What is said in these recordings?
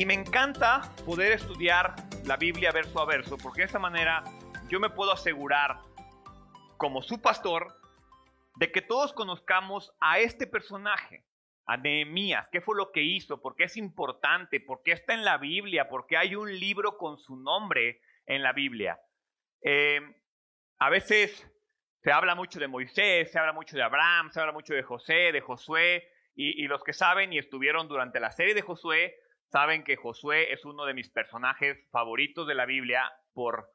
Y me encanta poder estudiar la Biblia verso a verso, porque de esta manera yo me puedo asegurar, como su pastor, de que todos conozcamos a este personaje, a Nehemías, qué fue lo que hizo, por qué es importante, por qué está en la Biblia, por qué hay un libro con su nombre en la Biblia. Eh, a veces se habla mucho de Moisés, se habla mucho de Abraham, se habla mucho de José, de Josué, y, los que saben y estuvieron durante la serie de Josué, saben que Josué es uno de mis personajes favoritos de la Biblia por,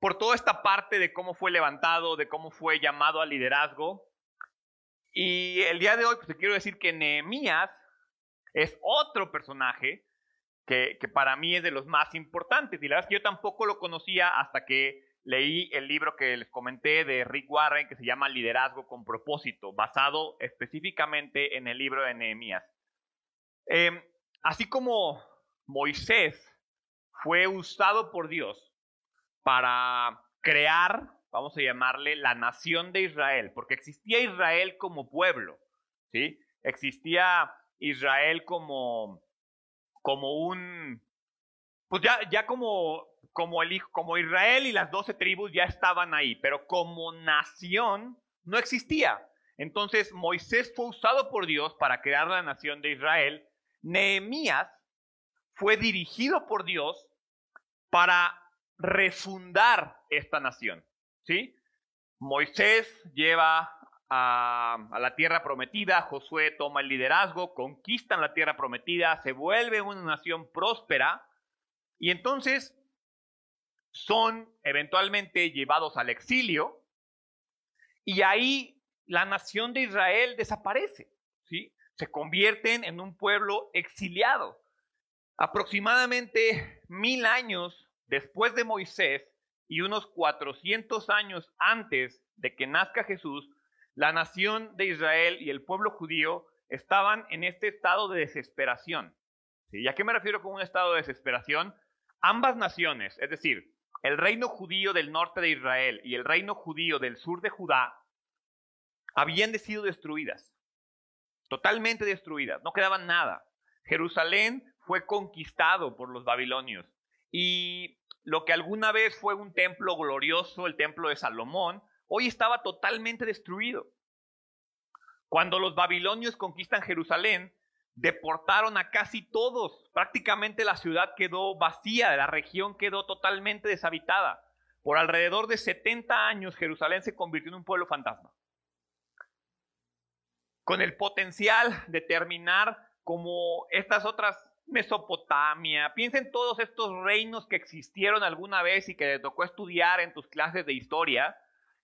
por toda esta parte de cómo fue levantado, de cómo fue llamado al liderazgo. Y el día de hoy, pues te quiero decir que Nehemías es otro personaje que, que para mí es de los más importantes. Y la verdad es que yo tampoco lo conocía hasta que leí el libro que les comenté de Rick Warren que se llama Liderazgo con propósito, basado específicamente en el libro de Nehemías. Em, así como Moisés fue usado por Dios para crear, vamos a llamarle, la nación de Israel, porque existía Israel como pueblo, ¿sí? Existía Israel como, como un, pues ya, ya como como, el, como Israel y las doce tribus ya estaban ahí, pero como nación no existía. Entonces Moisés fue usado por Dios para crear la nación de Israel. Nehemías fue dirigido por Dios para refundar esta nación. ¿sí? Moisés lleva a, a, la tierra prometida, Josué toma el liderazgo, conquistan la tierra prometida, se vuelve una nación próspera y entonces son eventualmente llevados al exilio y ahí la nación de Israel desaparece. Se convierten en un pueblo exiliado. Aproximadamente mil años después de Moisés y unos 400 años antes de que nazca Jesús, la nación de Israel y el pueblo judío estaban en este estado de desesperación. ¿Sí? ¿Y a qué me refiero con un estado de desesperación? Ambas naciones, es decir, el reino judío del norte de Israel y el reino judío del sur de Judá habían sido destruidas, totalmente destruidas, no quedaba nada. Jerusalén fue conquistado por los babilonios y lo que alguna vez fue un templo glorioso, el templo de Salomón, hoy estaba totalmente destruido. Cuando los babilonios conquistan Jerusalén, deportaron a casi todos. Prácticamente la ciudad quedó vacía, la región quedó totalmente deshabitada. Por alrededor de 70 años Jerusalén se convirtió en un pueblo fantasma. Con el potencial de terminar como estas otras Mesopotamia. Piensa en todos estos reinos que existieron alguna vez y que te tocó estudiar en tus clases de historia,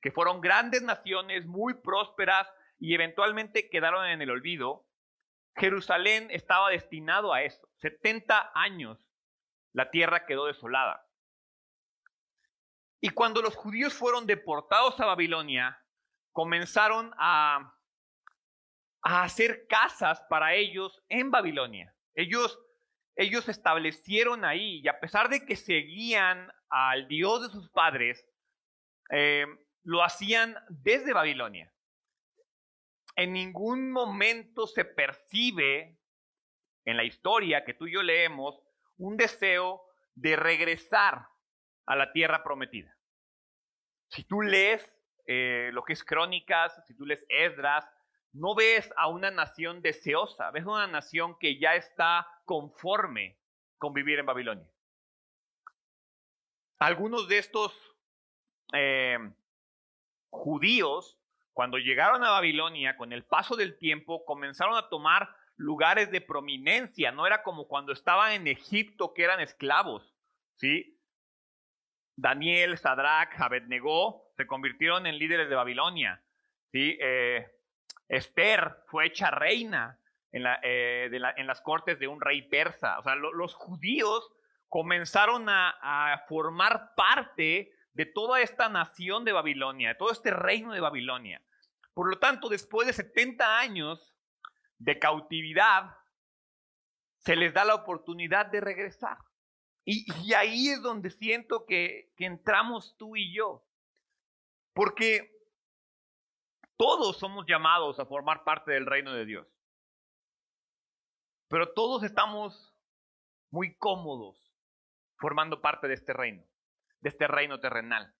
que fueron grandes naciones muy prósperas y eventualmente quedaron en el olvido Jerusalén estaba destinado a eso. 70 años la tierra quedó desolada. Y cuando los judíos fueron deportados a Babilonia, comenzaron a, a hacer casas para ellos en Babilonia. Ellos, ellos establecieron ahí, y a pesar de que seguían al Dios de sus padres, eh, lo hacían desde Babilonia en ningún momento se percibe en la historia que tú y yo leemos un deseo de regresar a la tierra prometida. Si tú lees eh, lo que es crónicas, si tú lees Esdras, no ves a una nación deseosa, ves una nación que ya está conforme con vivir en Babilonia. Algunos de estos eh, judíos cuando llegaron a Babilonia, con el paso del tiempo, comenzaron a tomar lugares de prominencia. No era como cuando estaban en Egipto, que eran esclavos. ¿sí? Daniel, Sadrach, Abednego se convirtieron en líderes de Babilonia. ¿sí? Eh, Esther fue hecha reina en, eh, las cortes de un rey persa. O sea, los judíos comenzaron a formar parte de toda esta nación de Babilonia, de todo este reino de Babilonia. Por lo tanto, después de 70 años de cautividad, se les da la oportunidad de regresar. Y, ahí es donde siento que entramos tú y yo. Porque todos somos llamados a formar parte del reino de Dios. Pero todos estamos muy cómodos formando parte de este reino, de este reino terrenal,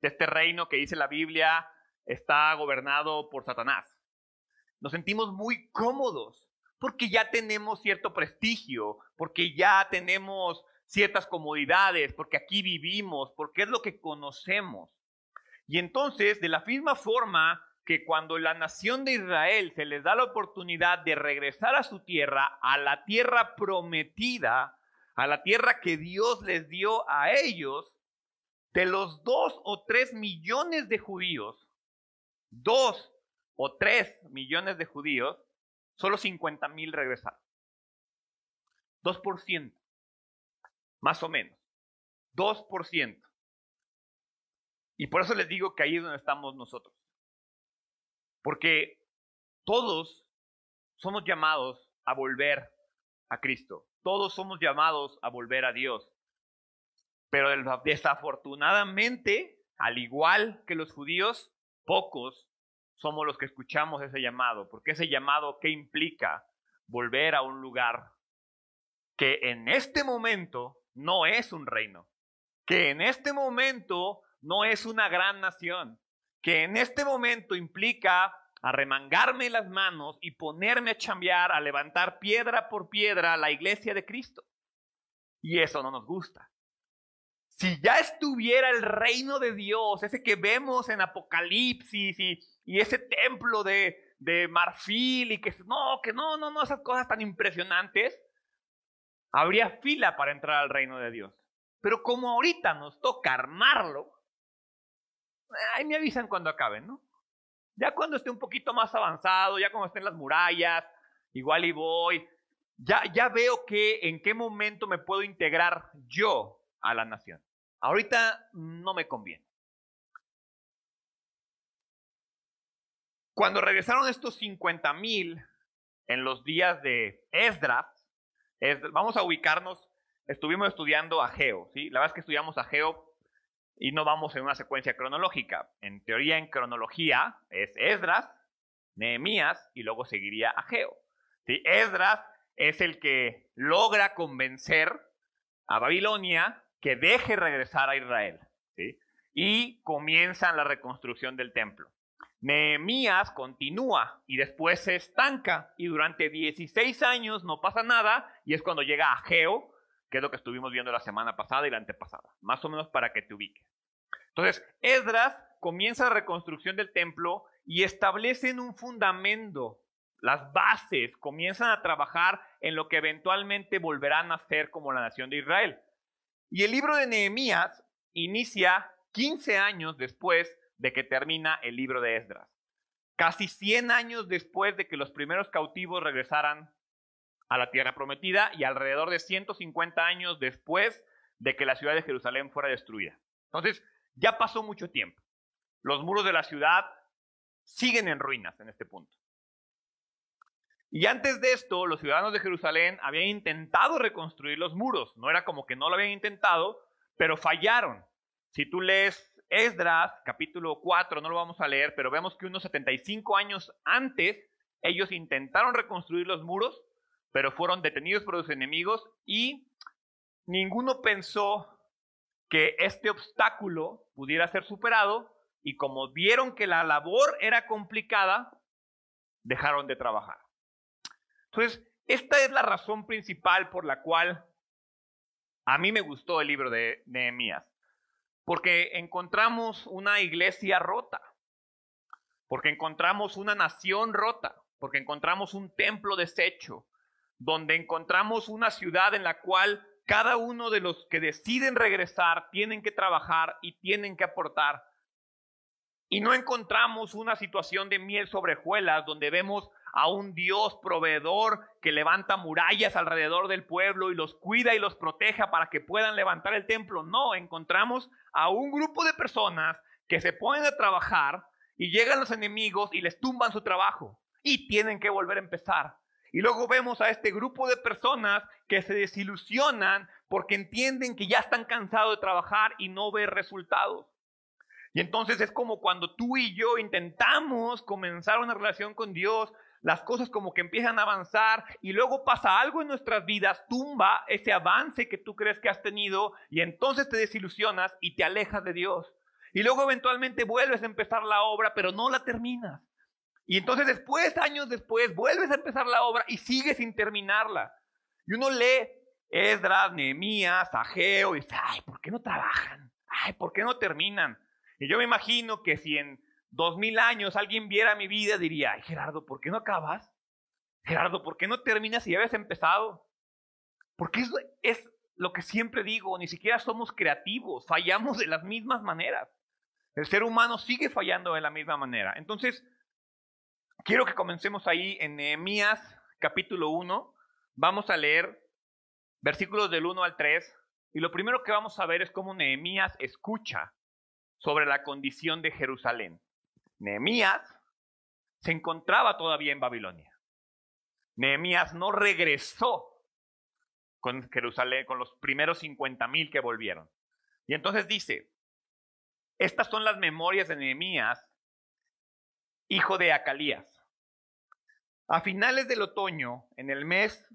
de este reino que dice la Biblia está gobernado por Satanás. Nos sentimos muy cómodos porque ya tenemos cierto prestigio, porque ya tenemos ciertas comodidades, porque aquí vivimos, porque es lo que conocemos. Y entonces, de la misma forma que cuando la nación de Israel se les da la oportunidad de regresar a su tierra, a la tierra prometida, a la tierra que Dios les dio a ellos, de los dos o tres millones de judíos, dos o tres millones de judíos, solo 50 mil regresaron. 2%, más o menos. 2%. Y por eso les digo que ahí es donde estamos nosotros. Porque todos somos llamados a volver a Cristo. Todos somos llamados a volver a Dios. Pero desafortunadamente, al igual que los judíos, pocos somos los que escuchamos ese llamado. Porque ese llamado, ¿qué implica? Volver a un lugar que en este momento no es un reino. Que en este momento no es una gran nación, que en este momento implica arremangarme las manos y ponerme a chambear, a levantar piedra por piedra la iglesia de Cristo. Y eso no nos gusta. Si ya estuviera el reino de Dios, ese que vemos en Apocalipsis y, ese templo de, de marfil y que no, que no, no, no, esas cosas tan impresionantes, habría fila para entrar al reino de Dios. Pero como ahorita nos toca armarlo, ahí me avisan cuando acaben, ¿no? Ya cuando esté un poquito más avanzado, ya cuando estén las murallas, igual y voy, ya, ya veo que en qué momento me puedo integrar yo a la nación. Ahorita no me conviene. Cuando regresaron estos 50 mil en los días de Esdras, vamos a ubicarnos, estuvimos estudiando a Geo, ¿sí? La verdad es que estudiamos a Geo y no vamos en una secuencia cronológica. En teoría, en cronología es Esdras, Nehemías y luego seguiría Ageo. ¿Sí? Esdras es el que logra convencer a Babilonia que deje regresar a Israel. ¿sí? Y comienza la reconstrucción del templo. Nehemías continúa y después se estanca y durante 16 años no pasa nada y es cuando llega Ageo que es lo que estuvimos viendo la semana pasada y la antepasada, más o menos para que te ubiques. Entonces, Esdras comienza la reconstrucción del templo y establecen un fundamento, las bases, comienzan a trabajar en lo que eventualmente volverán a ser como la nación de Israel. Y el libro de Nehemías inicia 15 años después de que termina el libro de Esdras. Casi 100 años después de que los primeros cautivos regresaran a la tierra prometida y alrededor de 150 años después de que la ciudad de Jerusalén fuera destruida. Entonces, ya pasó mucho tiempo. Los muros de la ciudad siguen en ruinas en este punto. Y antes de esto, los ciudadanos de Jerusalén habían intentado reconstruir los muros. No era como que no lo habían intentado, pero fallaron. Si tú lees Esdras, capítulo 4, no lo vamos a leer, pero vemos que unos 75 años antes, ellos intentaron reconstruir los muros pero fueron detenidos por los enemigos y ninguno pensó que este obstáculo pudiera ser superado y como vieron que la labor era complicada, dejaron de trabajar. Entonces, esta es la razón principal por la cual a mí me gustó el libro de Nehemías, porque encontramos una iglesia rota, porque encontramos una nación rota, porque encontramos un templo deshecho, donde encontramos una ciudad en la cual cada uno de los que deciden regresar tienen que trabajar y tienen que aportar. Y no encontramos una situación de miel sobre hojuelas donde vemos a un Dios proveedor que levanta murallas alrededor del pueblo y los cuida y los proteja para que puedan levantar el templo. No, encontramos a un grupo de personas que se ponen a trabajar y llegan los enemigos y les tumban su trabajo y tienen que volver a empezar. Y luego vemos a este grupo de personas que se desilusionan porque entienden que ya están cansados de trabajar y no ver resultados. Y entonces es como cuando tú y yo intentamos comenzar una relación con Dios, las cosas como que empiezan a avanzar y luego pasa algo en nuestras vidas, tumba ese avance que tú crees que has tenido y entonces te desilusionas y te alejas de Dios. Y luego eventualmente vuelves a empezar la obra, pero no la terminas. Y entonces después, años después, vuelves a empezar la obra y sigues sin terminarla. Y uno lee Esdras, Nehemías, Ageo y dice, ay, ¿por qué no trabajan? Ay, ¿por qué no terminan? Y yo me imagino que si en dos mil años alguien viera mi vida, diría, ay, Gerardo, ¿por qué no acabas? Gerardo, ¿por qué no terminas si ya habías empezado? Porque es, es lo que siempre digo, ni siquiera somos creativos, fallamos de las mismas maneras. El ser humano sigue fallando de la misma manera. Entonces, Quiero que comencemos ahí en Nehemías capítulo 1. Vamos a leer versículos del 1 al 3. Y lo primero que vamos a ver es cómo Nehemías escucha sobre la condición de Jerusalén. Nehemías se encontraba todavía en Babilonia. Nehemías no regresó con Jerusalén, con los primeros 50 mil que volvieron. Y entonces dice, estas son las memorias de Nehemías, hijo de Acalías. A finales del otoño, en el mes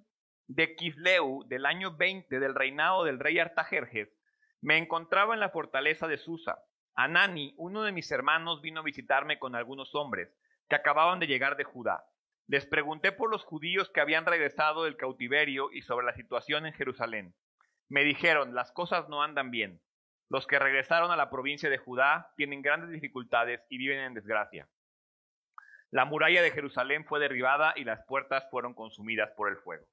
de Kisleu del año 20 del reinado del rey Artajerjes, me encontraba en la fortaleza de Susa. Anani, uno de mis hermanos, vino a visitarme con algunos hombres que acababan de llegar de Judá. Les pregunté por los judíos que habían regresado del cautiverio y sobre la situación en Jerusalén. Me dijeron, las cosas no andan bien. Los que regresaron a la provincia de Judá tienen grandes dificultades y viven en desgracia. La muralla de Jerusalén fue derribada y las puertas fueron consumidas por el fuego.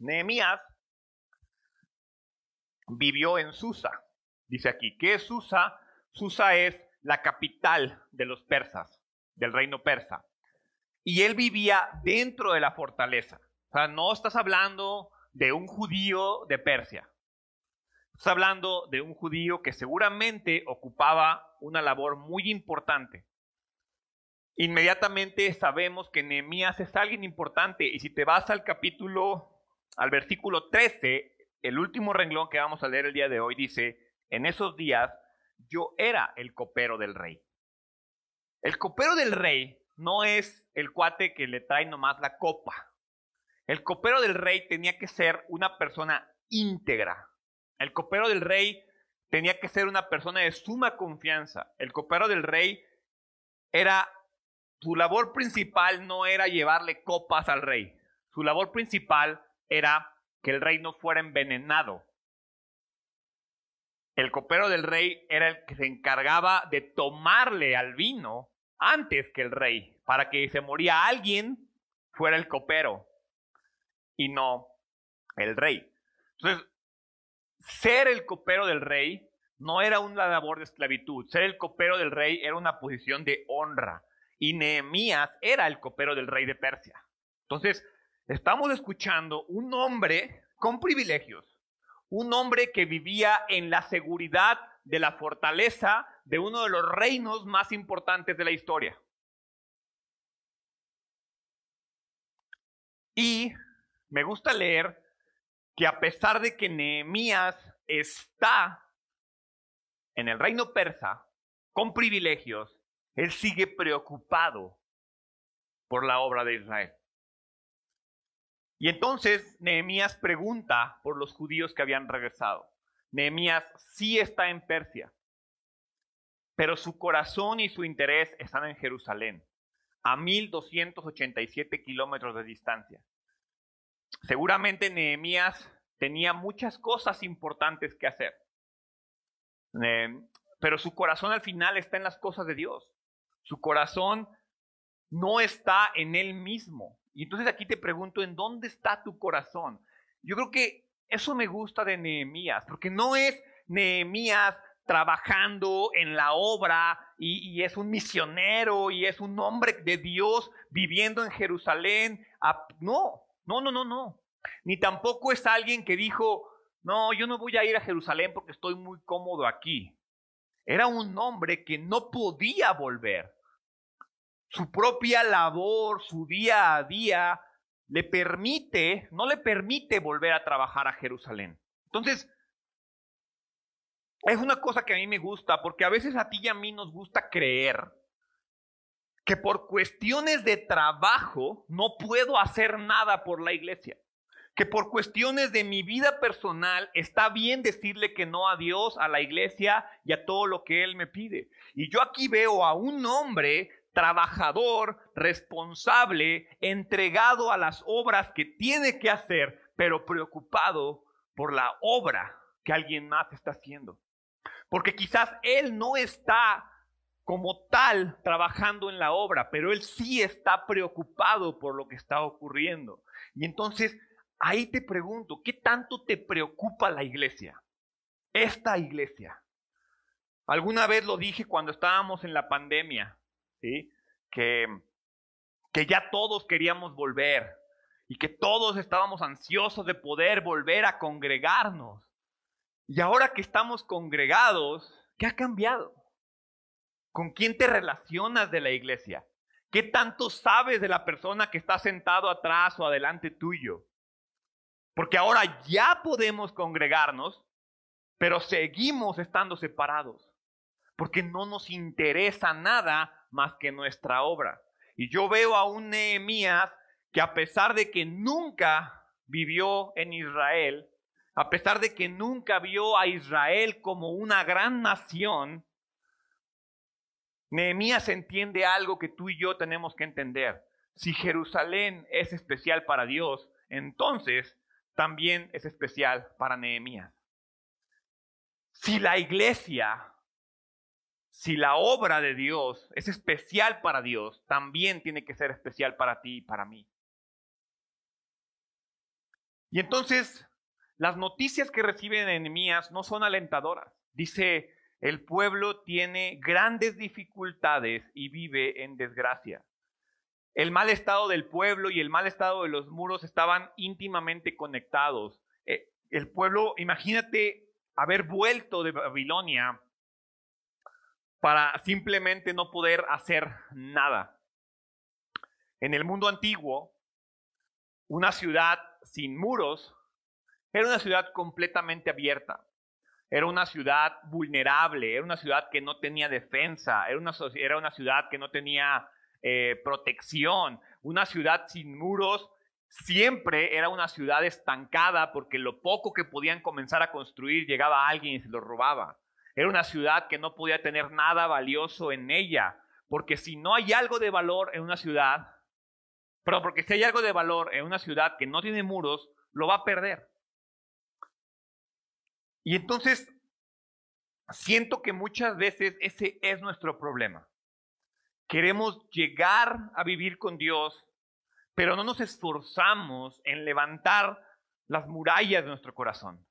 Nehemías vivió en Susa. Dice aquí, ¿qué es Susa? Susa es la capital de los persas, del reino persa. Y él vivía dentro de la fortaleza. O sea, no estás hablando de un judío de Persia. Estás hablando de un judío que seguramente ocupaba una labor muy importante. Inmediatamente sabemos que Nehemías es alguien importante y si te vas al capítulo, al versículo 13, el último renglón que vamos a leer el día de hoy dice, en esos días yo era el copero del rey. El copero del rey no es el cuate que le trae nomás la copa. El copero del rey tenía que ser una persona íntegra, el copero del rey tenía que ser una persona de suma confianza. El copero del rey era, su labor principal no era llevarle copas al rey. Su labor principal era que el rey no fuera envenenado. El copero del rey era el que se encargaba de tomarle al vino antes que el rey, para que se moría alguien, fuera el copero y no el rey. Entonces, ser el copero del rey no era una labor de esclavitud. Ser el copero del rey era una posición de honra. Y Nehemías era el copero del rey de Persia. Entonces, estamos escuchando un hombre con privilegios. Un hombre que vivía en la seguridad de la fortaleza de uno de los reinos más importantes de la historia. Y me gusta leer que a pesar de que Nehemías está en el reino persa con privilegios, él sigue preocupado por la obra de Israel. Y entonces Nehemías pregunta por los judíos que habían regresado. Nehemías sí está en Persia, pero su corazón y su interés están en Jerusalén, a 1287 kilómetros de distancia. Seguramente Nehemías tenía muchas cosas importantes que hacer, eh, pero su corazón al final está en las cosas de Dios. Su corazón no está en él mismo. Y entonces aquí te pregunto, ¿en dónde está tu corazón? Yo creo que eso me gusta de Nehemías, porque no es Nehemías trabajando en la obra y, es un misionero y es un hombre de Dios viviendo en Jerusalén. No, no, no, no, no. Ni tampoco es alguien que dijo, no, yo no voy a ir a Jerusalén porque estoy muy cómodo aquí. Era un hombre que no podía volver. Su propia labor, su día a día, le permite, no le permite volver a trabajar a Jerusalén. Entonces, es una cosa que a mí me gusta, porque a veces a ti y a mí nos gusta creer que por cuestiones de trabajo no puedo hacer nada por la iglesia. Que por cuestiones de mi vida personal está bien decirle que no a Dios, a la iglesia y a todo lo que Él me pide. Y yo aquí veo a un hombre trabajador, responsable, entregado a las obras que tiene que hacer, pero preocupado por la obra que alguien más está haciendo. Porque quizás él no está como tal trabajando en la obra, pero él sí está preocupado por lo que está ocurriendo. Y entonces ahí te pregunto, ¿qué tanto te preocupa la iglesia? Esta iglesia. Alguna vez lo dije cuando estábamos en la pandemia, ¿sí? que, que ya todos queríamos volver y que todos estábamos ansiosos de poder volver a congregarnos. Y ahora que estamos congregados, ¿qué ha cambiado? ¿Con quién te relacionas de la iglesia? ¿Qué tanto sabes de la persona que está sentado atrás o adelante tuyo? Porque ahora ya podemos congregarnos, pero seguimos estando separados, porque no nos interesa nada más que nuestra obra. Y yo veo a un Nehemías que a pesar de que nunca vivió en Israel, a pesar de que nunca vio a Israel como una gran nación, Nehemías entiende algo que tú y yo tenemos que entender. Si Jerusalén es especial para Dios, entonces también es especial para Nehemías. Si la iglesia, si la obra de Dios es especial para Dios, también tiene que ser especial para ti y para mí. Y entonces, las noticias que reciben Nehemías no son alentadoras. Dice, el pueblo tiene grandes dificultades y vive en desgracia. El mal estado del pueblo y el mal estado de los muros estaban íntimamente conectados. Eh, el pueblo, imagínate haber vuelto de Babilonia para simplemente no poder hacer nada. En el mundo antiguo, una ciudad sin muros, era una ciudad completamente abierta. Era una ciudad vulnerable, era una ciudad que no tenía defensa, era una, era una ciudad que no tenía eh, protección, una ciudad sin muros siempre era una ciudad estancada porque lo poco que podían comenzar a construir llegaba alguien y se lo robaba. Era una ciudad que no podía tener nada valioso en ella, porque si no hay algo de valor en una ciudad, pero porque si hay algo de valor en una ciudad que no tiene muros, lo va a perder. Y entonces, siento que muchas veces ese es nuestro problema. Queremos llegar a vivir con Dios, pero no nos esforzamos en levantar las murallas de nuestro corazón.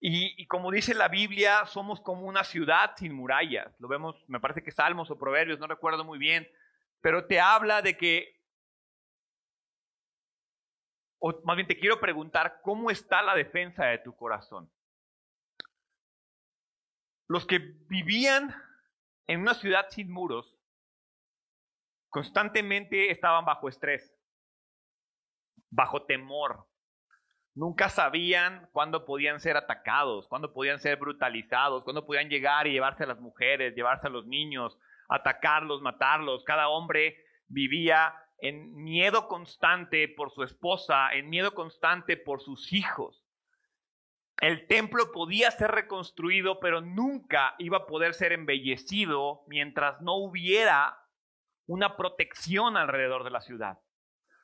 Y, y, como dice la Biblia, somos como una ciudad sin murallas. Lo vemos, me parece que Salmos o Proverbios, no recuerdo muy bien, pero te habla de que, o más bien te quiero preguntar, ¿cómo está la defensa de tu corazón? Los que vivían en una ciudad sin muros, constantemente estaban bajo estrés, bajo temor. Nunca sabían cuándo podían ser atacados, cuándo podían ser brutalizados, cuándo podían llegar y llevarse a las mujeres, llevarse a los niños, atacarlos, matarlos. Cada hombre vivía en miedo constante por su esposa, en miedo constante por sus hijos. El templo podía ser reconstruido, pero nunca iba a poder ser embellecido mientras no hubiera una protección alrededor de la ciudad.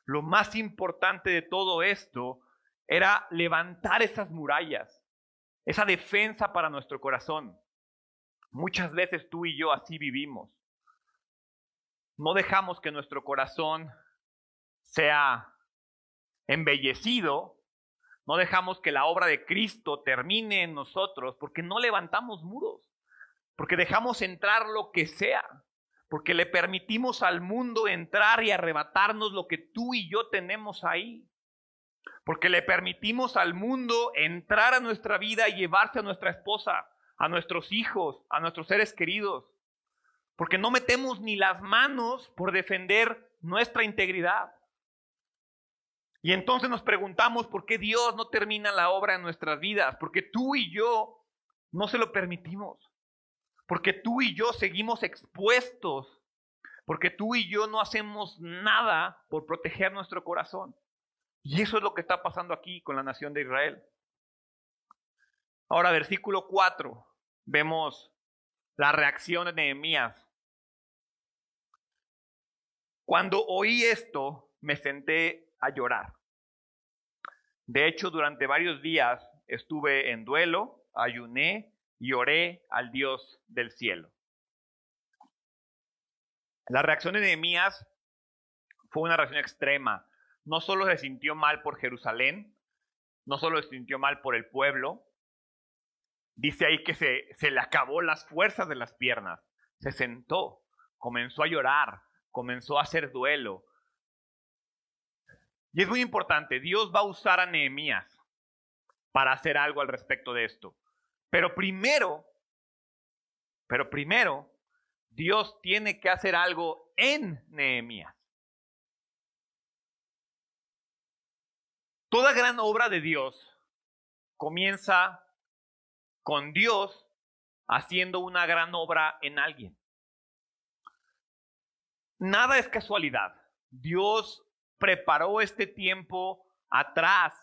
Lo más importante de todo esto era levantar esas murallas, esa defensa para nuestro corazón. Muchas veces tú y yo así vivimos. No dejamos que nuestro corazón sea embellecido, no dejamos que la obra de Cristo termine en nosotros porque no levantamos muros, porque dejamos entrar lo que sea, porque le permitimos al mundo entrar y arrebatarnos lo que tú y yo tenemos ahí. Porque le permitimos al mundo entrar a nuestra vida y llevarse a nuestra esposa, a nuestros hijos, a nuestros seres queridos, porque no metemos ni las manos por defender nuestra integridad. Y entonces nos preguntamos por qué Dios no termina la obra en nuestras vidas, porque tú y yo no se lo permitimos, porque tú y yo seguimos expuestos Porque tú y yo no hacemos nada por proteger nuestro corazón. Y eso es lo que está pasando aquí con la nación de Israel. Ahora, versículo 4, vemos la reacción de Nehemías. Cuando oí esto, me senté a llorar. De hecho, durante varios días estuve en duelo, ayuné y oré al Dios del cielo. La reacción de Nehemías fue una reacción extrema. No solo se sintió mal por Jerusalén, no solo se sintió mal por el pueblo, dice ahí que se, se le acabó las fuerzas de las piernas, se sentó, comenzó a llorar, comenzó a hacer duelo. Y es muy importante, Dios va a usar a Nehemías para hacer algo al respecto de esto. Pero primero, pero primero, Dios tiene que hacer algo en Nehemías. Toda gran obra de Dios comienza con Dios haciendo una gran obra en alguien. Nada es casualidad. Dios preparó este tiempo atrás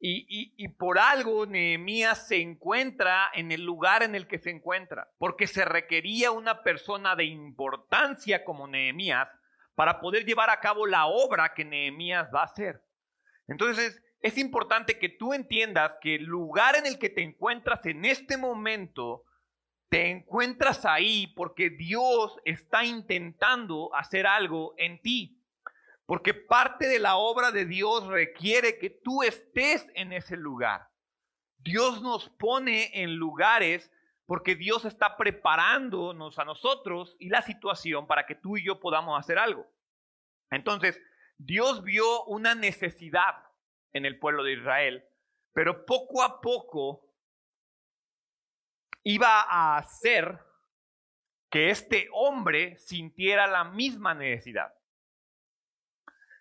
y, por algo Nehemías se encuentra en el lugar en el que se encuentra, porque se requería una persona de importancia como Nehemías para poder llevar a cabo la obra que Nehemías va a hacer. Entonces, es importante que tú entiendas que el lugar en el que te encuentras en este momento, te encuentras ahí porque Dios está intentando hacer algo en ti. Porque parte de la obra de Dios requiere que tú estés en ese lugar. Dios nos pone en lugares porque Dios está preparándonos a nosotros y la situación para que tú y yo podamos hacer algo. Entonces, Dios vio una necesidad en el pueblo de Israel, pero poco a poco iba a hacer que este hombre sintiera la misma necesidad.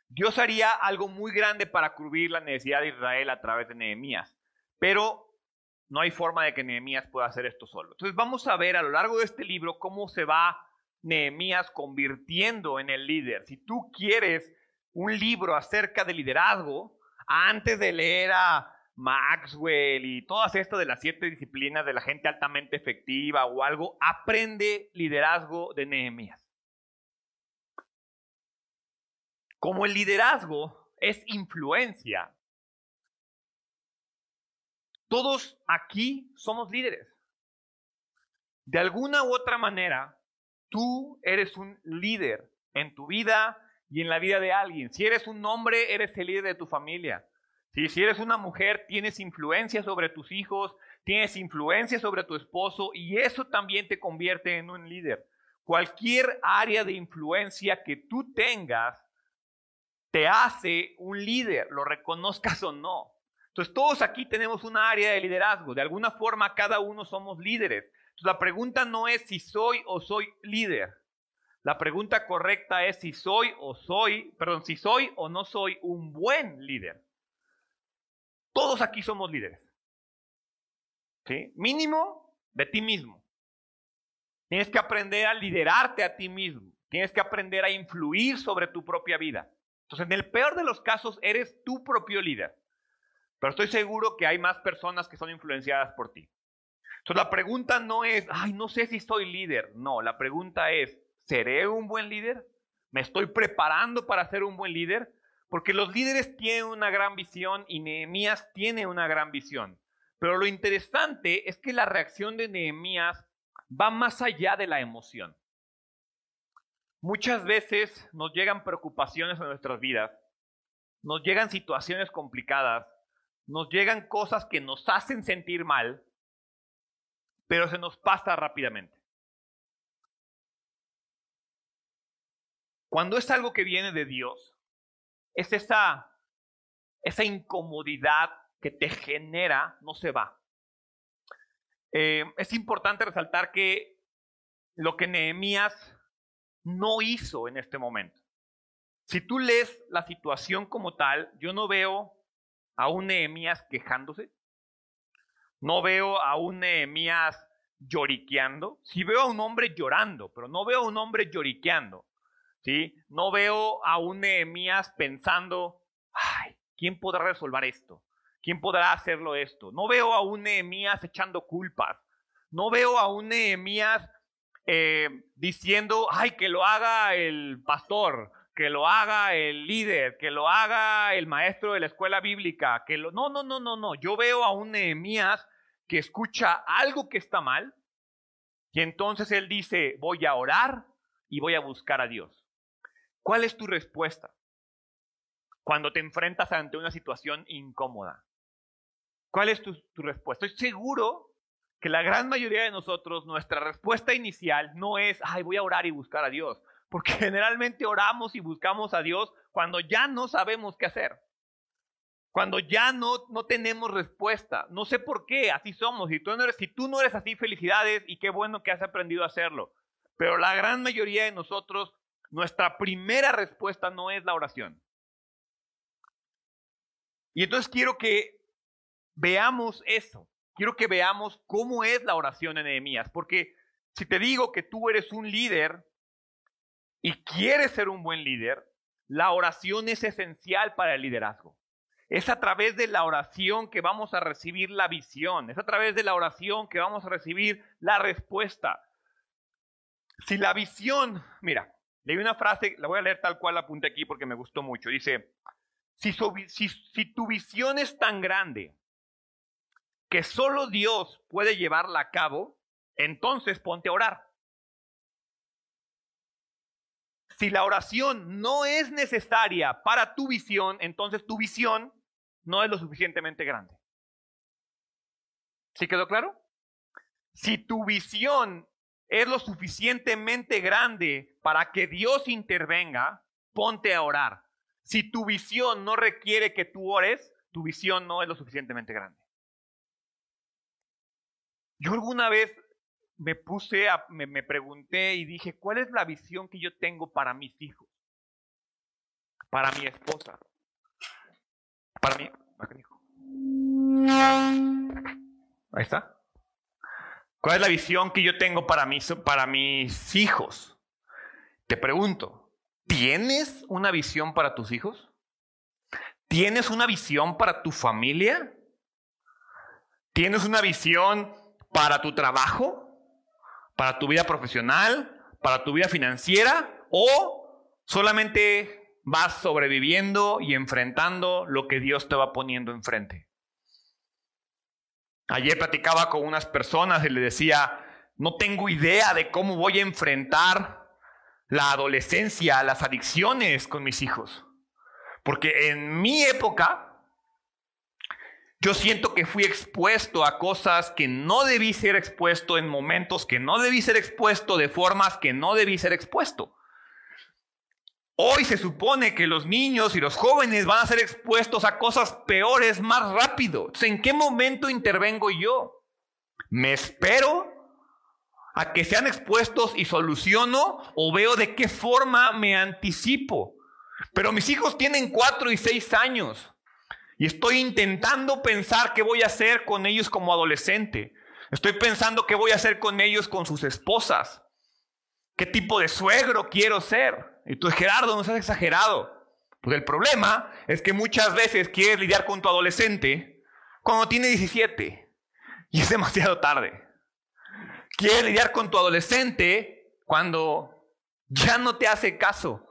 Dios haría algo muy grande para cubrir la necesidad de Israel a través de Nehemías, pero no hay forma de que Nehemías pueda hacer esto solo. Entonces vamos a ver a lo largo de este libro cómo se va Nehemías convirtiendo en el líder. Si tú quieres un libro acerca de liderazgo, antes de leer a Maxwell y todas estas de las siete disciplinas de la gente altamente efectiva o algo, aprende liderazgo de Nehemías. Como el liderazgo es influencia, todos aquí somos líderes. De alguna u otra manera, tú eres un líder en tu vida, y en la vida de alguien. Si eres un hombre, eres el líder de tu familia. Si eres una mujer, tienes influencia sobre tus hijos, tienes influencia sobre tu esposo y eso también te convierte en un líder. Cualquier área de influencia que tú tengas te hace un líder, lo reconozcas o no. Entonces todos aquí tenemos una área de liderazgo. De alguna forma cada uno somos líderes. Entonces la pregunta no es si soy o soy líder. La pregunta correcta es si soy o soy, perdón, si soy o no soy un buen líder. Todos aquí somos líderes. ¿Sí? Mínimo de ti mismo. Tienes que aprender a liderarte a ti mismo. Tienes que aprender a influir sobre tu propia vida. Entonces, en el peor de los casos, eres tu propio líder. Pero estoy seguro que hay más personas que son influenciadas por ti. Entonces, la pregunta no es, ay, no sé si soy líder. No, la pregunta es, ¿Seré un buen líder? ¿Me estoy preparando para ser un buen líder? Porque los líderes tienen una gran visión y Nehemías tiene una gran visión. Pero lo interesante es que la reacción de Nehemías va más allá de la emoción. Muchas veces nos llegan preocupaciones en nuestras vidas, nos llegan situaciones complicadas, nos llegan cosas que nos hacen sentir mal, pero se nos pasa rápidamente. Cuando es algo que viene de Dios, es esa, esa incomodidad que te genera, no se va. Eh, es importante resaltar que lo que Nehemías no hizo en este momento. Si tú lees la situación como tal, yo no veo a un Nehemías quejándose, no veo a un Nehemías lloriqueando, sí veo a un hombre llorando, pero no veo a un hombre lloriqueando. No veo a un Nehemías pensando, ay, ¿quién podrá resolver esto? ¿Quién podrá hacerlo esto? No veo a un Nehemías echando culpas. No veo a un Nehemías eh, diciendo, ay, que lo haga el pastor, que lo haga el líder, que lo haga el maestro de la escuela bíblica, que. No, no, no, no, no. Yo veo a un Nehemías que escucha algo que está mal y entonces él dice, voy a orar y voy a buscar a Dios. ¿Cuál es tu respuesta cuando te enfrentas ante una situación incómoda? ¿Cuál es tu, respuesta? Estoy seguro que la gran mayoría de nosotros, nuestra respuesta inicial no es, ay, voy a orar y buscar a Dios, porque generalmente oramos y buscamos a Dios cuando ya no sabemos qué hacer. Cuando ya no, no tenemos respuesta. No sé por qué, así somos. Si tú, no eres, si tú no eres así, felicidades y qué bueno que has aprendido a hacerlo. Pero la gran mayoría de nosotros, nuestra primera respuesta no es la oración. Y entonces quiero que veamos eso. Quiero que veamos cómo es la oración en Nehemías. Porque si te digo que tú eres un líder y quieres ser un buen líder, la oración es esencial para el liderazgo. Es a través de la oración que vamos a recibir la visión. Es a través de la oración que vamos a recibir la respuesta. Si la visión, mira, leí una frase, la voy a leer tal cual la apunté aquí porque me gustó mucho. Dice, si, si, tu visión es tan grande que solo Dios puede llevarla a cabo, entonces ponte a orar. Si la oración no es necesaria para tu visión, entonces tu visión no es lo suficientemente grande. ¿Sí quedó claro? Si tu visión es lo suficientemente grande para que Dios intervenga, ponte a orar. Si tu visión no requiere que tú ores, tu visión no es lo suficientemente grande. Yo alguna vez me puse, a, me, me, pregunté y dije, ¿cuál es la visión que yo tengo para mis hijos? Para mi esposa. Para mí. Ahí está. ¿Cuál es la visión que yo tengo para mis, para mis hijos? Te pregunto, ¿tienes una visión para tus hijos? ¿Tienes una visión para tu familia? ¿Tienes una visión para tu trabajo? ¿Para tu vida profesional? ¿Para tu vida financiera? ¿O solamente vas sobreviviendo y enfrentando lo que Dios te va poniendo enfrente. Ayer platicaba con unas personas y le decía, no tengo idea de cómo voy a enfrentar la adolescencia, las adicciones con mis hijos. Porque en mi época, yo siento que fui expuesto a cosas que no debí ser expuesto en momentos que no debí ser expuesto de formas que no debí ser expuesto. Hoy se supone que los niños y los jóvenes van a ser expuestos a cosas peores más rápido. ¿En qué momento intervengo yo? ¿Me espero a que sean expuestos y soluciono o veo de qué forma me anticipo? Pero mis hijos tienen cuatro y seis años y estoy intentando pensar qué voy a hacer con ellos como adolescente. Estoy pensando qué voy a hacer con ellos con sus esposas. ¿Qué tipo de suegro quiero ser? Y tú, Gerardo, no seas exagerado. Pues el problema es que muchas veces quieres lidiar con tu adolescente cuando tiene 17 y es demasiado tarde. Quieres lidiar con tu adolescente cuando ya no te hace caso.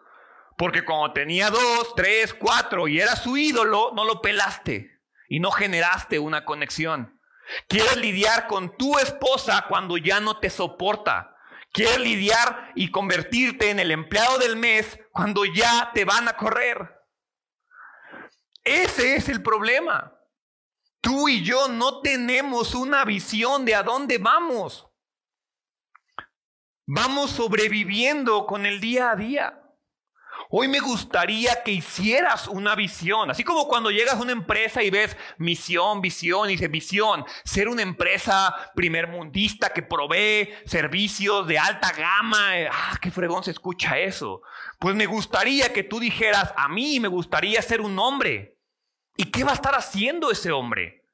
Porque cuando tenía dos, tres, cuatro y era su ídolo, no lo pelaste y no generaste una conexión. Quieres lidiar con tu esposa cuando ya no te soporta Quieres lidiar y convertirte en el empleado del mes cuando ya te van a correr. Ese es el problema. Tú y yo no tenemos una visión de a dónde vamos. Vamos sobreviviendo con el día a día. Hoy me gustaría que hicieras una visión, así como cuando llegas a una empresa y ves misión, visión, y dice visión, ser una empresa primermundista que provee servicios de alta gama. Ah, qué fregón se escucha eso. Pues me gustaría que tú dijeras, a mí me gustaría ser un hombre. ¿Y qué va a estar haciendo ese hombre?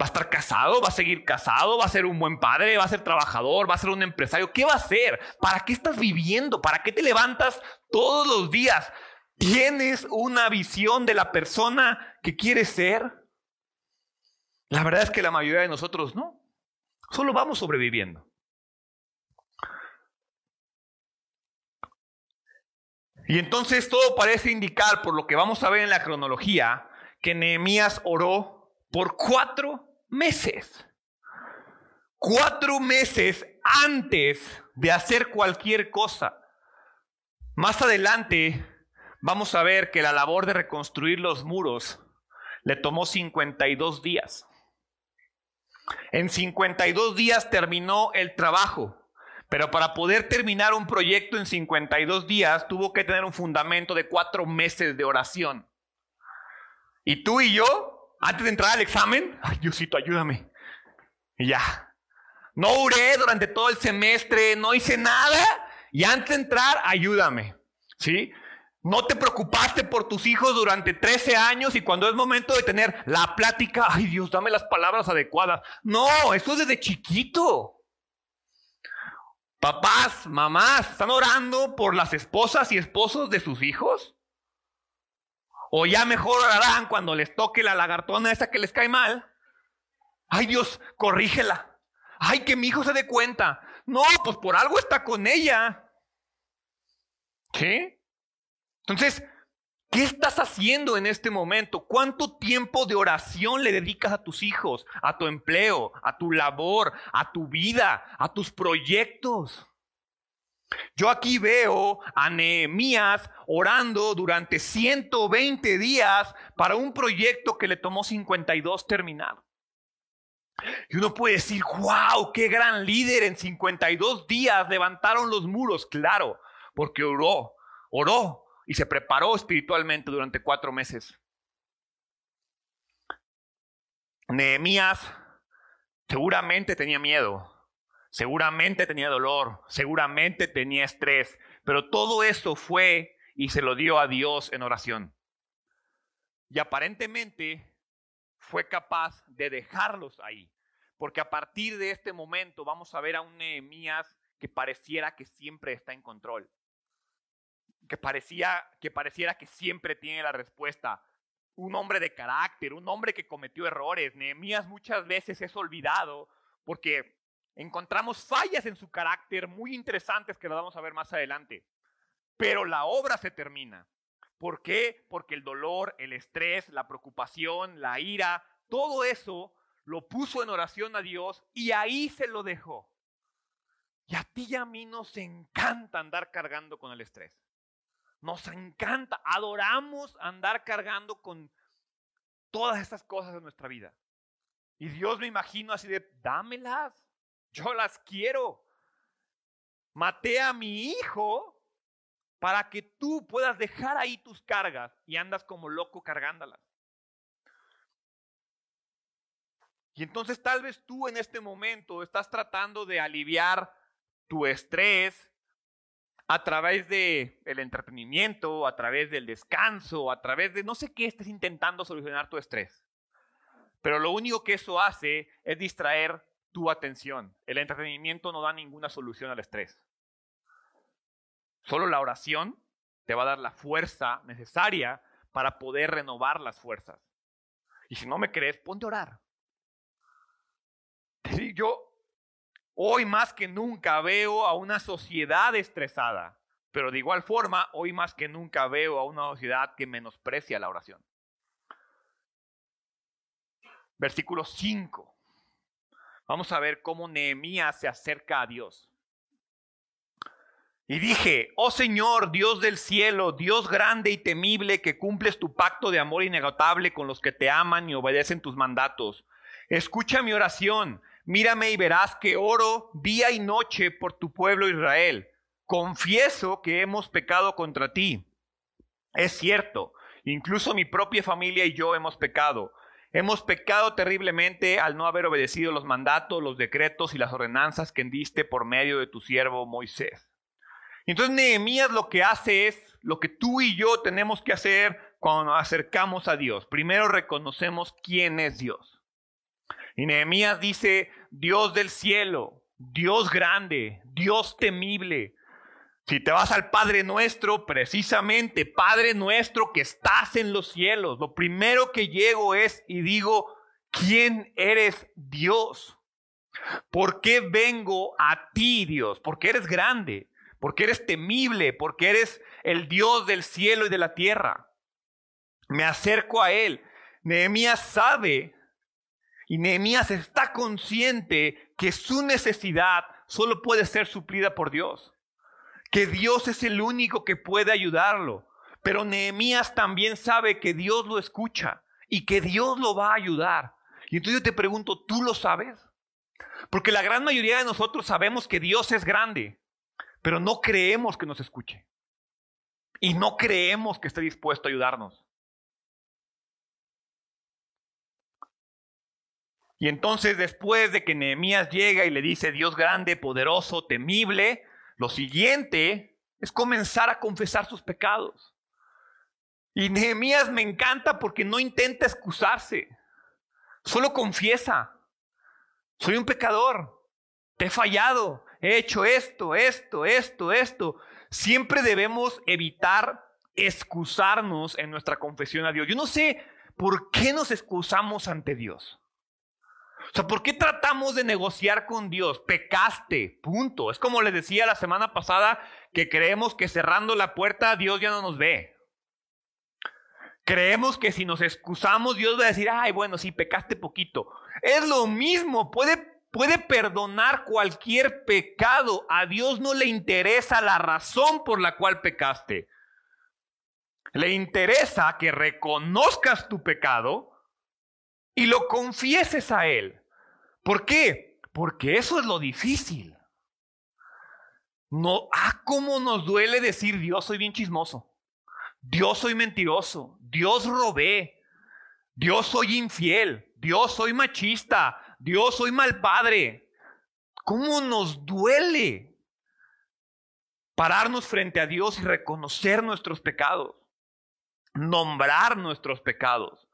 ¿Va a estar casado? ¿Va a seguir casado? ¿Va a ser un buen padre? ¿Va a ser trabajador? ¿Va a ser un empresario? ¿Qué va a hacer? ¿Para qué estás viviendo? ¿Para qué te levantas todos los días? ¿Tienes una visión de la persona que quieres ser? La verdad es que la mayoría de nosotros no. Solo vamos sobreviviendo. Y entonces todo parece indicar, por lo que vamos a ver en la cronología, que Nehemías oró por cuatro meses. Cuatro meses antes de hacer cualquier cosa. Más adelante vamos a ver que la labor de reconstruir los muros le tomó 52 días. En 52 días terminó el trabajo, pero para poder terminar un proyecto en 52 días tuvo que tener un fundamento de cuatro meses de oración. Y tú y yo, antes de entrar al examen, ay Diosito, ayúdame. Y ya. No oré durante todo el semestre, no hice nada. Y antes de entrar, ayúdame. ¿Sí? No te preocupaste por tus hijos durante 13 años y cuando es momento de tener la plática, ay Dios, dame las palabras adecuadas. No, eso es desde chiquito. Papás, mamás, ¿están orando por las esposas y esposos de sus hijos? O ya mejor orarán cuando les toque la lagartona esa que les cae mal. Ay Dios, corrígela. Ay, que mi hijo se dé cuenta. No, pues por algo está con ella. ¿Qué? Entonces, ¿qué estás haciendo en este momento? ¿Cuánto tiempo de oración le dedicas a tus hijos, a tu empleo, a tu labor, a tu vida, a tus proyectos? Yo aquí veo a Nehemías orando durante 120 días para un proyecto que le tomó 52 terminar. Y uno puede decir, wow, qué gran líder, en 52 días levantaron los muros, claro, porque oró, oró, y se preparó espiritualmente durante cuatro meses. Nehemías seguramente tenía miedo, seguramente tenía dolor, seguramente tenía estrés, pero todo eso fue y se lo dio a Dios en oración. Y aparentemente fue capaz de dejarlos ahí, porque a partir de este momento vamos a ver a un Nehemías que pareciera que siempre está en control que, parecía, que pareciera que siempre tiene la respuesta. Un hombre de carácter, un hombre que cometió errores. Nehemías muchas veces es olvidado porque encontramos fallas en su carácter muy interesantes que las vamos a ver más adelante. Pero la obra se termina. ¿Por qué? Porque el dolor, el estrés, la preocupación, la ira, todo eso lo puso en oración a Dios y ahí se lo dejó. Y a ti y a mí nos encanta andar cargando con el estrés. Nos encanta, adoramos andar cargando con todas estas cosas de nuestra vida. Y Dios me imagino así de, dámelas, yo las quiero. Maté a mi hijo para que tú puedas dejar ahí tus cargas y andas como loco cargándolas. Y entonces tal vez tú en este momento estás tratando de aliviar tu estrés, a través de el entretenimiento, a través del descanso, a través de no sé qué estés intentando solucionar tu estrés. Pero lo único que eso hace es distraer tu atención. El entretenimiento no da ninguna solución al estrés. Solo la oración te va a dar la fuerza necesaria para poder renovar las fuerzas. Y si no me crees, ponte a orar. Yo Hoy más que nunca veo a una sociedad estresada, pero de igual forma, hoy más que nunca veo a una sociedad que menosprecia la oración. Versículo 5. Vamos a ver cómo Nehemías se acerca a Dios. Y dije, oh Señor, Dios del cielo, Dios grande y temible, que cumples tu pacto de amor inagotable con los que te aman y obedecen tus mandatos. Escucha mi oración Mírame y verás que oro día y noche por tu pueblo Israel. Confieso que hemos pecado contra ti. Es cierto, incluso mi propia familia y yo hemos pecado. Hemos pecado terriblemente al no haber obedecido los mandatos, los decretos y las ordenanzas que diste por medio de tu siervo Moisés. Entonces Nehemías lo que hace es lo que tú y yo tenemos que hacer cuando nos acercamos a Dios. Primero reconocemos quién es Dios. Y Nehemías dice, Dios del cielo, Dios grande, Dios temible. Si te vas al Padre nuestro, precisamente, Padre nuestro que estás en los cielos, lo primero que llego es y digo, ¿quién eres Dios? ¿Por qué vengo a ti, Dios? Porque eres grande, porque eres temible, porque eres el Dios del cielo y de la tierra. Me acerco a Él. Nehemías sabe y Nehemías está consciente que su necesidad solo puede ser suplida por Dios, que Dios es el único que puede ayudarlo. Pero Nehemías también sabe que Dios lo escucha y que Dios lo va a ayudar. Y entonces yo te pregunto, ¿tú lo sabes? Porque la gran mayoría de nosotros sabemos que Dios es grande, pero no creemos que nos escuche. Y no creemos que esté dispuesto a ayudarnos. Y entonces después de que Nehemías llega y le dice Dios grande, poderoso, temible, lo siguiente es comenzar a confesar sus pecados. Y Nehemías me encanta porque no intenta excusarse, solo confiesa. Soy un pecador, te he fallado, he hecho esto, esto, esto, esto. Siempre debemos evitar excusarnos en nuestra confesión a Dios. Yo no sé por qué nos excusamos ante Dios. O sea, ¿por qué tratamos de negociar con Dios? Pecaste, punto. Es como les decía la semana pasada que creemos que cerrando la puerta Dios ya no nos ve. Creemos que si nos excusamos Dios va a decir, ay, bueno, sí, pecaste poquito. Es lo mismo, puede, puede perdonar cualquier pecado. A Dios no le interesa la razón por la cual pecaste. Le interesa que reconozcas tu pecado y lo confieses a Él. ¿Por qué? Porque eso es lo difícil. No, ah, cómo nos duele decir Dios soy bien chismoso. Dios soy mentiroso. Dios robé. Dios soy infiel. Dios soy machista. Dios soy mal padre. ¿Cómo nos duele pararnos frente a Dios y reconocer nuestros pecados? Nombrar nuestros pecados.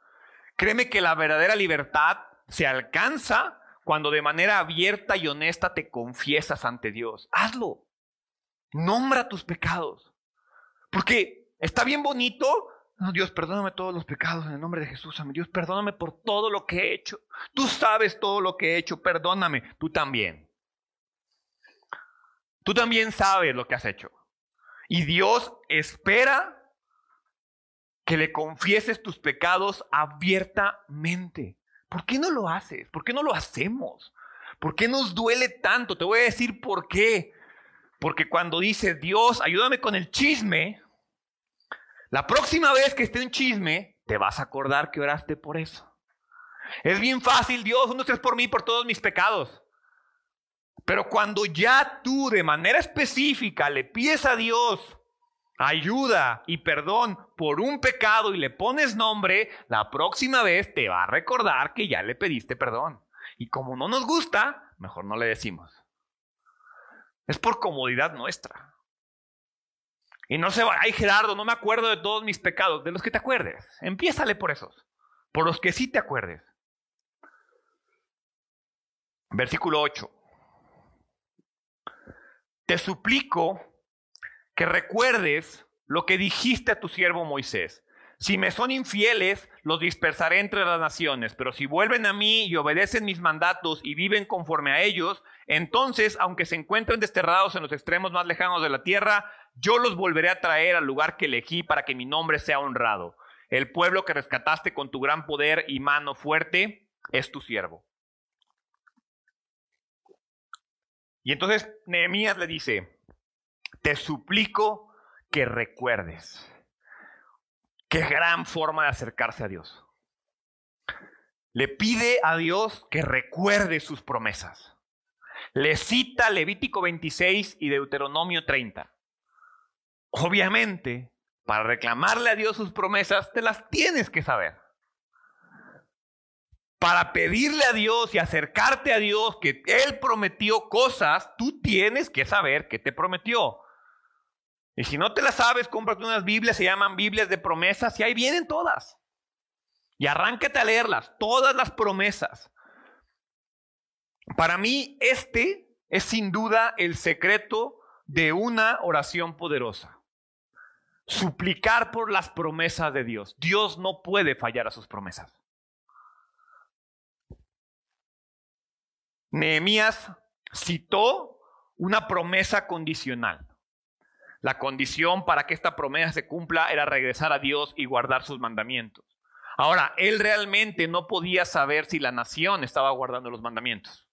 Créeme que la verdadera libertad se alcanza cuando de manera abierta y honesta te confiesas ante Dios. Hazlo. Nombra tus pecados. Porque está bien bonito. Dios, perdóname todos los pecados en el nombre de Jesús. Dios, perdóname por todo lo que he hecho. Tú sabes todo lo que he hecho. Perdóname. Tú también. Tú también sabes lo que has hecho. Y Dios espera que le confieses tus pecados abiertamente. ¿Por qué no lo haces? ¿Por qué no lo hacemos? ¿Por qué nos duele tanto? Te voy a decir por qué. Porque cuando dice Dios, ayúdame con el chisme, la próxima vez que esté un chisme, te vas a acordar que oraste por eso. Es bien fácil, Dios, no estés por mí, por todos mis pecados. Pero cuando ya tú de manera específica le pides a Dios, ayuda y perdón por un pecado y le pones nombre, la próxima vez te va a recordar que ya le pediste perdón. Y como no nos gusta, mejor no le decimos. Es por comodidad nuestra. Y no se va, ay Gerardo, no me acuerdo de todos mis pecados, de los que te acuerdes. Empiézale por esos, por los que sí te acuerdes. Versículo 8. Te suplico que recuerdes lo que dijiste a tu siervo Moisés. Si me son infieles, los dispersaré entre las naciones, pero si vuelven a mí y obedecen mis mandatos y viven conforme a ellos, entonces, aunque se encuentren desterrados en los extremos más lejanos de la tierra, yo los volveré a traer al lugar que elegí para que mi nombre sea honrado. El pueblo que rescataste con tu gran poder y mano fuerte es tu siervo. Y entonces Nehemías le dice, te suplico que recuerdes. Qué gran forma de acercarse a Dios. Le pide a Dios que recuerde sus promesas. Le cita Levítico 26 y Deuteronomio 30. Obviamente, para reclamarle a Dios sus promesas, te las tienes que saber. Para pedirle a Dios y acercarte a Dios que Él prometió cosas, tú tienes que saber qué te prometió. Y si no te las sabes, cómprate unas Biblias, se llaman Biblias de promesas, y ahí vienen todas. Y arráncate a leerlas, todas las promesas. Para mí, este es sin duda el secreto de una oración poderosa. Suplicar por las promesas de Dios. Dios no puede fallar a sus promesas. Nehemías citó una promesa condicional. La condición para que esta promesa se cumpla era regresar a Dios y guardar sus mandamientos. Ahora, él realmente no podía saber si la nación estaba guardando los mandamientos.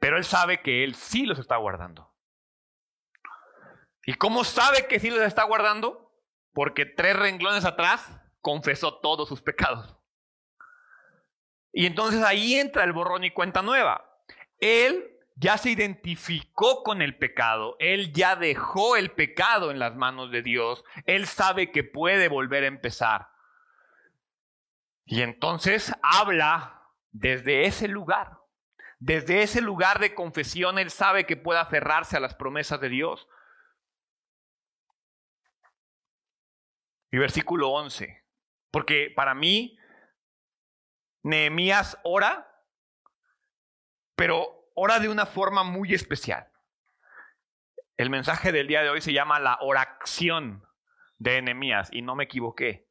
Pero él sabe que él sí los está guardando. ¿Y cómo sabe que sí los está guardando? Porque tres renglones atrás confesó todos sus pecados. Y entonces ahí entra el borrón y cuenta nueva. Él ya se identificó con el pecado, él ya dejó el pecado en las manos de Dios, él sabe que puede volver a empezar. Y entonces habla desde ese lugar. Desde ese lugar de confesión, él sabe que puede aferrarse a las promesas de Dios. Y versículo 11. Porque para mí, Nehemías ora, pero ora de una forma muy especial. El mensaje del día de hoy se llama la oración de Nehemías, y no me equivoqué.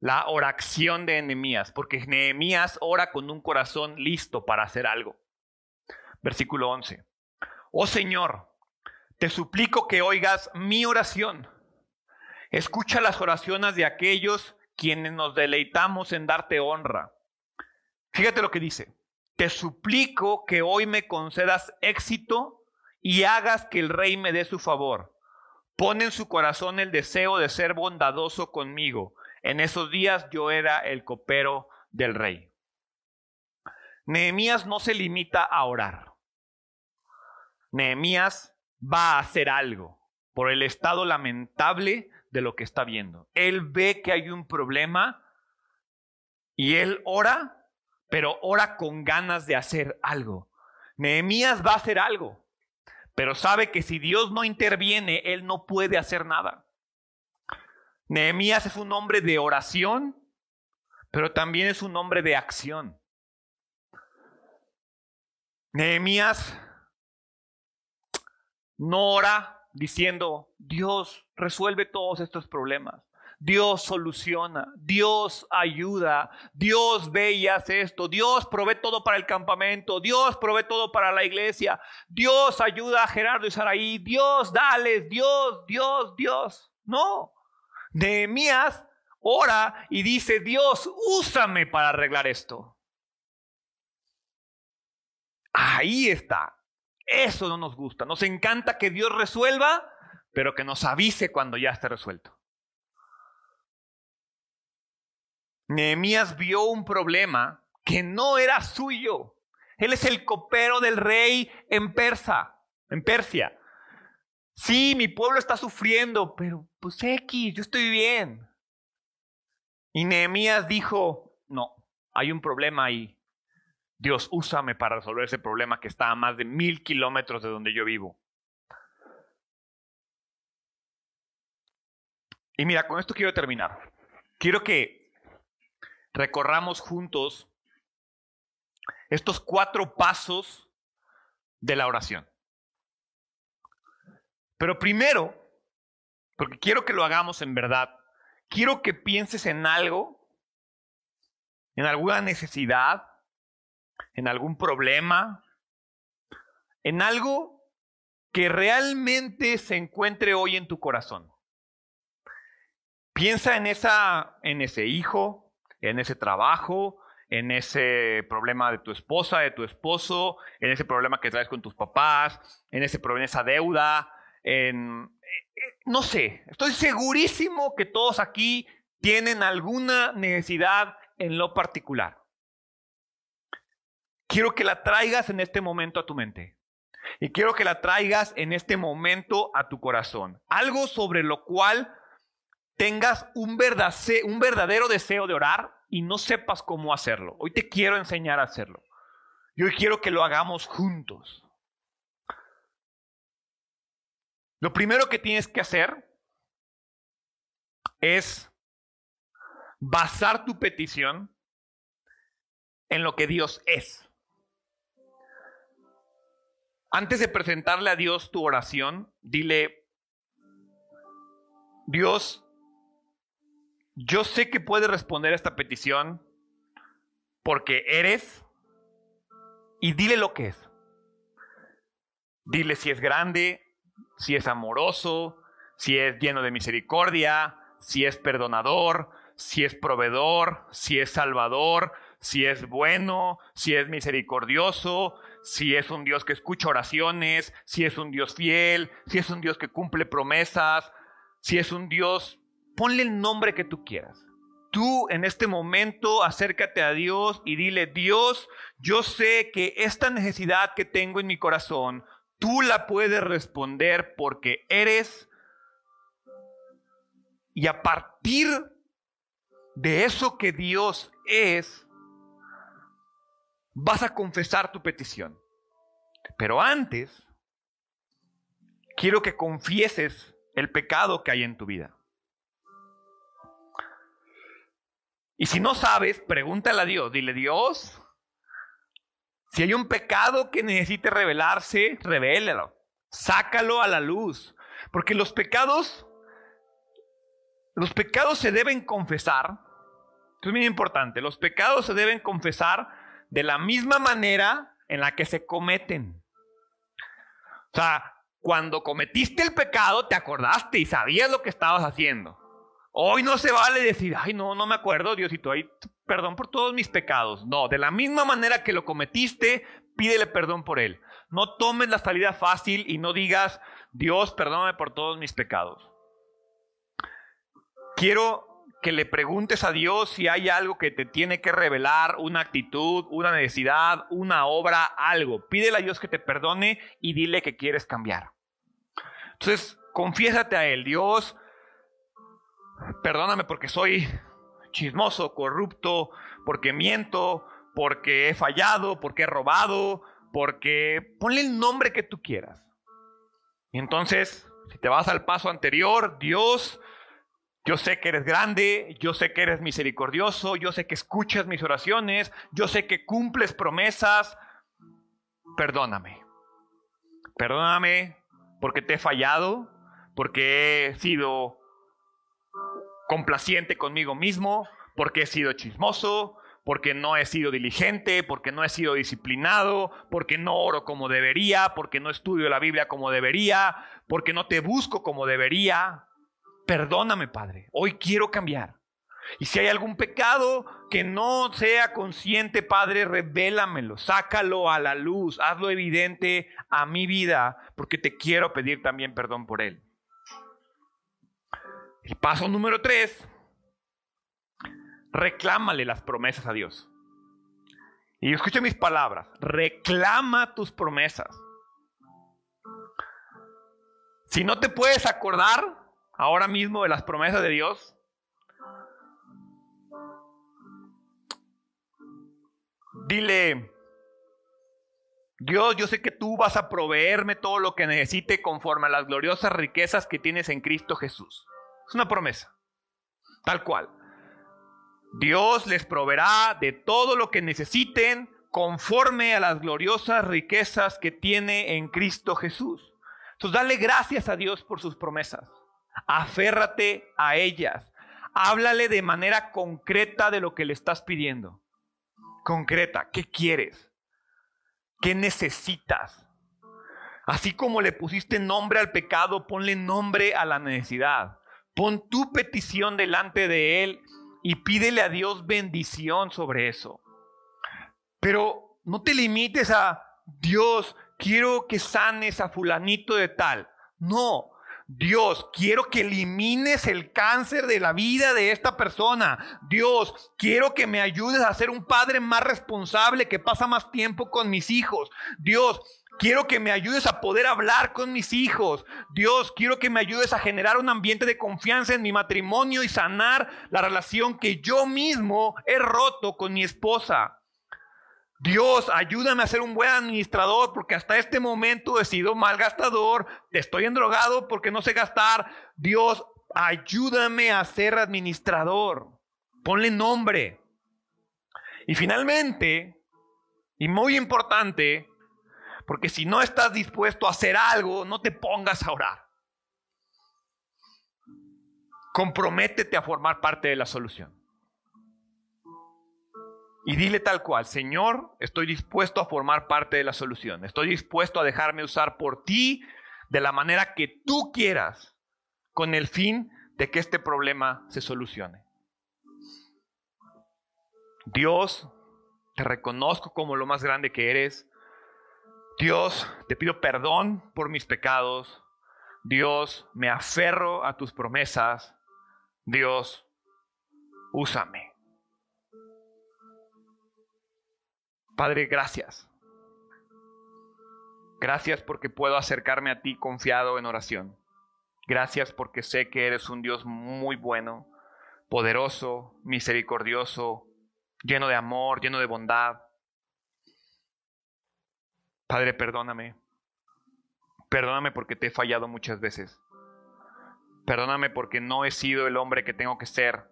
La oración de Nehemías, porque Nehemías ora con un corazón listo para hacer algo. Versículo 11. Oh Señor, te suplico que oigas mi oración. Escucha las oraciones de aquellos quienes nos deleitamos en darte honra. Fíjate lo que dice. Te suplico que hoy me concedas éxito y hagas que el rey me dé su favor. Pon en su corazón el deseo de ser bondadoso conmigo. En esos días yo era el copero del rey. Nehemías no se limita a orar. Nehemías va a hacer algo por el estado lamentable de lo que está viendo. Él ve que hay un problema y él ora pero ora con ganas de hacer algo. Nehemías va a hacer algo, pero sabe que si Dios no interviene, él no puede hacer nada. Nehemías es un hombre de oración, pero también es un hombre de acción. Nehemías no ora diciendo, Dios resuelve todos estos problemas. Dios soluciona, Dios ayuda, Dios ve y hace esto, Dios provee todo para el campamento, Dios provee todo para la iglesia, Dios ayuda a Gerardo y Saraí, Dios dales, Dios, Dios, Dios. No, Nehemías ora y dice, Dios, úsame para arreglar esto. Ahí está. Eso no nos gusta. Nos encanta que Dios resuelva, pero que nos avise cuando ya esté resuelto. Nehemías vio un problema que no era suyo. Él es el copero del rey en Persa, en Persia. Sí, mi pueblo está sufriendo, pero pues X, yo estoy bien. Y Nehemías dijo, no, hay un problema ahí. Dios, úsame para resolver ese problema que está a más de mil kilómetros de donde yo vivo. Y mira, con esto quiero terminar. Quiero que recorramos juntos estos cuatro pasos de la oración. Pero primero, porque quiero que lo hagamos en verdad, quiero que pienses en algo, en alguna necesidad, en algún problema, en algo que realmente se encuentre hoy en tu corazón. Piensa en esa en ese hijo, en ese trabajo, en ese problema de tu esposa, de tu esposo, en ese problema que traes con tus papás, en ese problema, esa deuda, en eh, eh, no sé, estoy segurísimo que todos aquí tienen alguna necesidad en lo particular. Quiero que la traigas en este momento a tu mente. Y quiero que la traigas en este momento a tu corazón. Algo sobre lo cual tengas un, verdadero deseo de orar y no sepas cómo hacerlo. Hoy te quiero enseñar a hacerlo. Y hoy quiero que lo hagamos juntos. Lo primero que tienes que hacer es basar tu petición en lo que Dios es. antes de presentarle a Dios tu oración, dile, Dios, yo sé que puedes responder a esta petición porque eres y dile lo que es. Dile si es grande, si es amoroso, si es lleno de misericordia, si es perdonador, si es proveedor, si es salvador, si es bueno, si es misericordioso, si es un Dios que escucha oraciones, si es un Dios fiel, si es un Dios que cumple promesas, si es un Dios, ponle el nombre que tú quieras. Tú en este momento acércate a Dios y dile, Dios, yo sé que esta necesidad que tengo en mi corazón, tú la puedes responder porque eres y a partir de eso que Dios es, vas a confesar tu petición. Pero antes, quiero que confieses el pecado que hay en tu vida. Y si no sabes, pregúntale a Dios. Dile, Dios, si hay un pecado que necesite revelarse, revélalo. Sácalo a la luz. Porque los pecados los pecados se deben confesar. Esto es muy importante. Los pecados se deben confesar de la misma manera en la que se cometen. O sea, cuando cometiste el pecado, te acordaste y sabías lo que estabas haciendo. Hoy no se vale decir, ay, no, no me acuerdo, Diosito, ay, perdón por todos mis pecados. No, de la misma manera que lo cometiste, pídele perdón por él. No tomes la salida fácil y no digas, Dios, perdóname por todos mis pecados. Quiero que le preguntes a Dios si hay algo que te tiene que revelar, una actitud, una necesidad, una obra, algo. Pídele a Dios que te perdone y dile que quieres cambiar. Entonces, confiésate a Él, Dios, perdóname porque soy chismoso, corrupto, porque miento, porque he fallado, porque he robado, porque ponle el nombre que tú quieras. Y entonces, si te vas al paso anterior, Dios, yo sé que eres grande, yo sé que eres misericordioso, yo sé que escuchas mis oraciones, yo sé que cumples promesas. Perdóname. Perdóname porque te he fallado, porque he sido complaciente conmigo mismo, porque he sido chismoso, porque no he sido diligente, porque no he sido disciplinado, porque no oro como debería, porque no estudio la Biblia como debería, porque no te busco como debería. Perdóname, Padre. Hoy quiero cambiar. Y si hay algún pecado que no sea consciente, Padre, revélamelo, sácalo a la luz, hazlo evidente a mi vida, porque te quiero pedir también perdón por él. El paso número tres, reclámale las promesas a Dios. Y escucha mis palabras, reclama tus promesas. Si no te puedes acordar, ahora mismo de las promesas de Dios? Dile, Dios, yo sé que tú vas a proveerme todo lo que necesite conforme a las gloriosas riquezas que tienes en Cristo Jesús. Es una promesa, tal cual. Dios les proveerá de todo lo que necesiten conforme a las gloriosas riquezas que tiene en Cristo Jesús. Entonces, dale gracias a Dios por sus promesas. Aférrate a ellas. Háblale de manera concreta de lo que le estás pidiendo. Concreta, ¿qué quieres? ¿Qué necesitas? Así como le pusiste nombre al pecado, ponle nombre a la necesidad. Pon tu petición delante de Él y pídele a Dios bendición sobre eso. Pero no te limites a Dios, quiero que sanes a fulanito de tal. No, Dios, quiero que elimines el cáncer de la vida de esta persona. Dios, quiero que me ayudes a ser un padre más responsable que pasa más tiempo con mis hijos. Dios, Quiero que me ayudes a poder hablar con mis hijos. Dios, quiero que me ayudes a generar un ambiente de confianza en mi matrimonio y sanar la relación que yo mismo he roto con mi esposa. Dios, ayúdame a ser un buen administrador porque hasta este momento he sido mal gastador, estoy endrogado porque no sé gastar. Dios, ayúdame a ser administrador. Ponle nombre. Y finalmente, y muy importante, Porque si no estás dispuesto a hacer algo, no te pongas a orar. Comprométete a formar parte de la solución. Y dile tal cual, Señor, estoy dispuesto a formar parte de la solución. Estoy dispuesto a dejarme usar por ti de la manera que tú quieras, con el fin de que este problema se solucione. Dios, te reconozco como lo más grande que eres. Dios, te pido perdón por mis pecados. Dios, me aferro a tus promesas. Dios, úsame. Padre, gracias. Gracias porque puedo acercarme a ti confiado en oración. Gracias porque sé que eres un Dios muy bueno, poderoso, misericordioso, lleno de amor, lleno de bondad. Padre, perdóname. Perdóname porque te he fallado muchas veces. Perdóname porque no he sido el hombre que tengo que ser.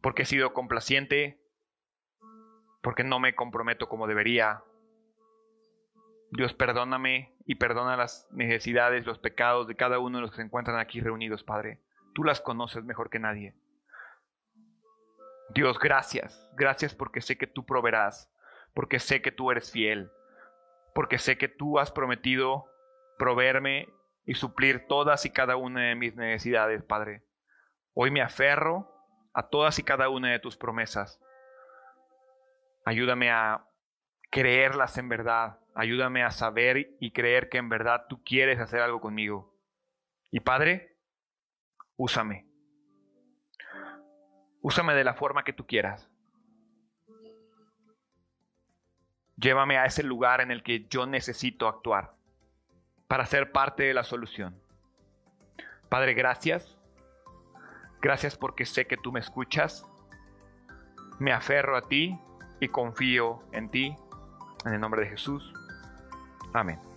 Porque he sido complaciente. Porque no me comprometo como debería. Dios, perdóname y perdona las necesidades, los pecados de cada uno de los que se encuentran aquí reunidos, Padre. Tú las conoces mejor que nadie. Dios, gracias. Gracias porque sé que tú proveerás, porque sé que tú eres fiel, porque sé que tú has prometido proveerme y suplir todas y cada una de mis necesidades, Padre. Hoy me aferro a todas y cada una de tus promesas. Ayúdame a creerlas en verdad. Ayúdame a saber y creer que en verdad tú quieres hacer algo conmigo. Y Padre, úsame. Úsame de la forma que tú quieras. Llévame a ese lugar en el que yo necesito actuar para ser parte de la solución. Padre, gracias. Gracias porque sé que tú me escuchas. Me aferro a ti y confío en ti. En el nombre de Jesús. Amén.